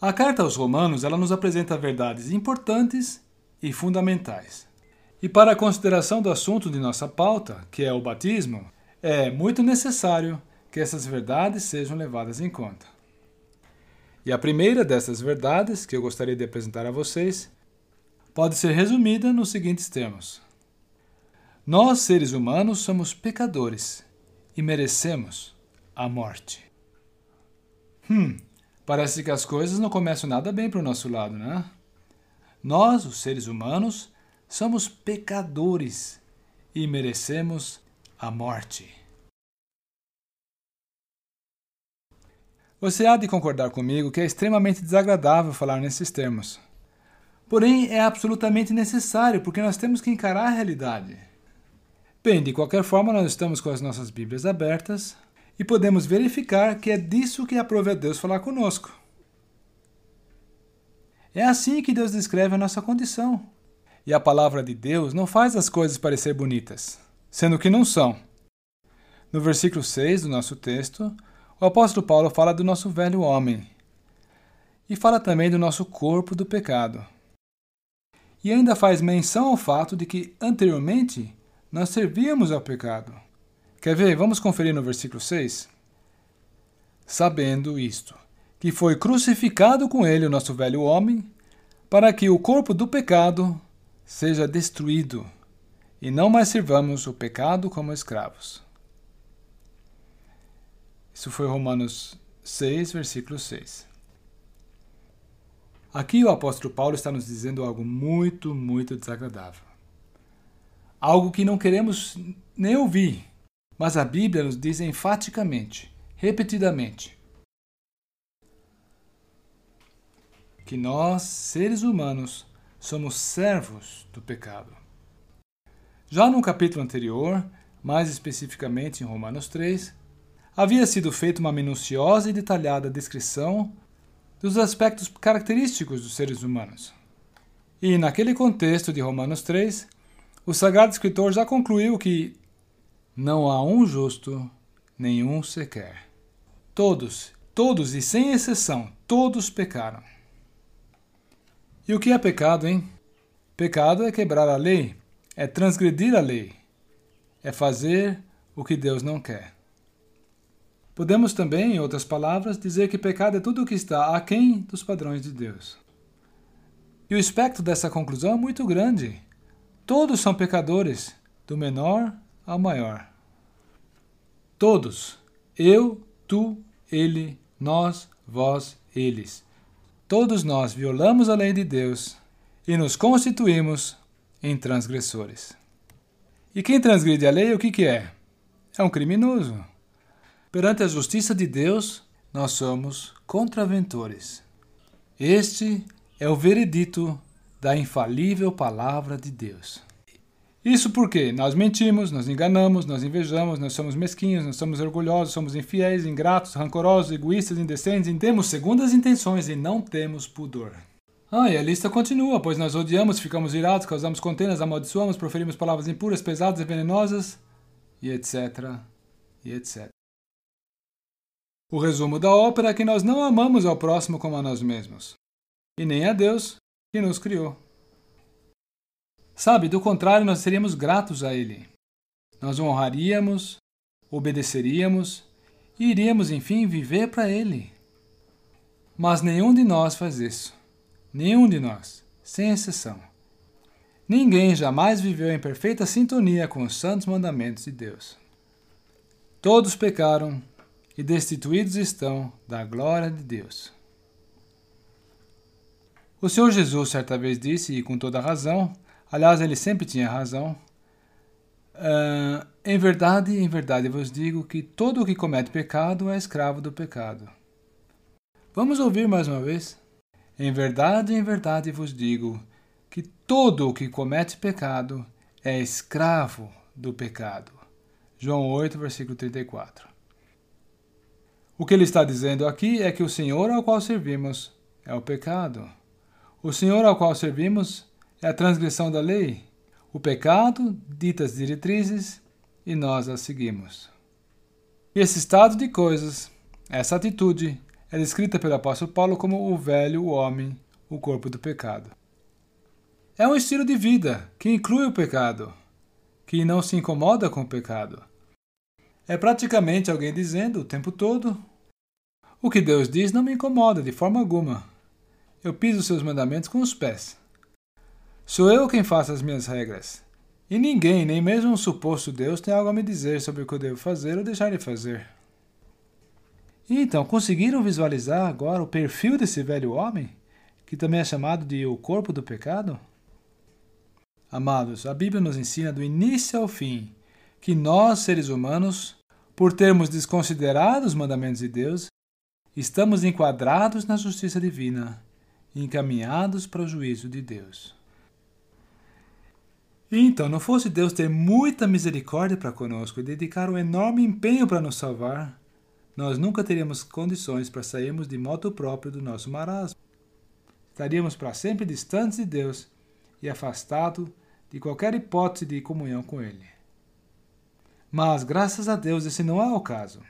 A carta aos Romanos ela nos apresenta verdades importantes e fundamentais. E para a consideração do assunto de nossa pauta, que é o batismo, é muito necessário que essas verdades sejam levadas em conta. E a primeira dessas verdades que eu gostaria de apresentar a vocês pode ser resumida nos seguintes termos: Nós, seres humanos, somos pecadores e merecemos a morte. Hum, parece que as coisas não começam nada bem para o nosso lado, né? Nós, os seres humanos, somos pecadores e merecemos a morte. Você há de concordar comigo que é extremamente desagradável falar nesses termos. Porém, é absolutamente necessário, porque nós temos que encarar a realidade. Bem, de qualquer forma, nós estamos com as nossas Bíblias abertas e podemos verificar que é disso que aprove a Deus falar conosco. É assim que Deus descreve a nossa condição. E a palavra de Deus não faz as coisas parecer bonitas, sendo que não são. No versículo 6 do nosso texto, o apóstolo Paulo fala do nosso velho homem e fala também do nosso corpo do pecado. E ainda faz menção ao fato de que anteriormente nós servíamos ao pecado. Quer ver? Vamos conferir no versículo 6. Sabendo isto, que foi crucificado com ele o nosso velho homem, para que o corpo do pecado seja destruído e não mais sirvamos o pecado como escravos. Isso foi Romanos 6, versículo 6. Aqui o apóstolo Paulo está nos dizendo algo muito, muito desagradável. Algo que não queremos nem ouvir, mas a Bíblia nos diz enfaticamente, repetidamente, que nós, seres humanos, somos servos do pecado. Já no capítulo anterior, mais especificamente em Romanos 3, havia sido feita uma minuciosa e detalhada descrição dos aspectos característicos dos seres humanos. E, naquele contexto de Romanos 3, o Sagrado Escritor já concluiu que não há um justo, nenhum sequer. Todos, todos e sem exceção, todos pecaram. E o que é pecado, hein? Pecado é quebrar a lei, é transgredir a lei, é fazer o que Deus não quer. Podemos também, em outras palavras, dizer que pecado é tudo o que está aquém dos padrões de Deus. E o espectro dessa conclusão é muito grande. Todos são pecadores, do menor ao maior. Todos. Eu, tu, ele, nós, vós, eles. Todos nós violamos a lei de Deus e nos constituímos em transgressores. E quem transgride a lei, o que, que é? É um criminoso. Perante a justiça de Deus, nós somos contraventores. Este é o veredito da infalível palavra de Deus. Isso porque nós mentimos, nós enganamos, nós invejamos, nós somos mesquinhos, nós somos orgulhosos, somos infiéis, ingratos, rancorosos, egoístas, indecentes, temos segundas intenções e não temos pudor. Ah, e a lista continua, pois nós odiamos, ficamos irados, causamos contendas, amaldiçoamos, proferimos palavras impuras, pesadas e venenosas, e etc, e etc. O resumo da ópera é que nós não amamos ao próximo como a nós mesmos, e nem a Deus que nos criou. Sabe, do contrário, nós seríamos gratos a Ele. Nós o honraríamos, obedeceríamos e iríamos, enfim, viver para Ele. Mas nenhum de nós faz isso. Nenhum de nós, sem exceção. Ninguém jamais viveu em perfeita sintonia com os santos mandamentos de Deus. Todos pecaram e destituídos estão da glória de Deus. O Senhor Jesus certa vez disse, e com toda razão, aliás, ele sempre tinha razão, uh, em verdade, em verdade vos digo que todo o que comete pecado é escravo do pecado. Vamos ouvir mais uma vez? Em verdade, em verdade vos digo que todo o que comete pecado é escravo do pecado. João 8, versículo 34. O que ele está dizendo aqui é que o Senhor ao qual servimos é o pecado. O Senhor ao qual servimos é a transgressão da lei. O pecado dita as diretrizes e nós as seguimos. E esse estado de coisas, essa atitude, é descrita pelo apóstolo Paulo como o velho homem, o corpo do pecado. É um estilo de vida que inclui o pecado, que não se incomoda com o pecado. É praticamente alguém dizendo o tempo todo: O que Deus diz não me incomoda de forma alguma. Eu piso seus mandamentos com os pés. Sou eu quem faço as minhas regras. E ninguém, nem mesmo um suposto Deus, tem algo a me dizer sobre o que eu devo fazer ou deixar de fazer. Então, conseguiram visualizar agora o perfil desse velho homem, que também é chamado de o corpo do pecado? Amados, a Bíblia nos ensina do início ao fim que nós, seres humanos, por termos desconsiderado os mandamentos de Deus, estamos enquadrados na justiça divina e encaminhados para o juízo de Deus. Então, não fosse Deus ter muita misericórdia para conosco e dedicar um enorme empenho para nos salvar, nós nunca teríamos condições para sairmos de modo próprio do nosso marasmo. Estaríamos para sempre distantes de Deus e afastados de qualquer hipótese de comunhão com Ele. Mas, graças a Deus, esse não é o caso.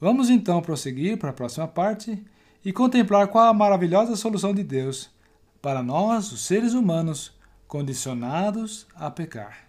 Vamos então prosseguir para a próxima parte e contemplar qual a maravilhosa solução de Deus para nós, os seres humanos, condicionados a pecar.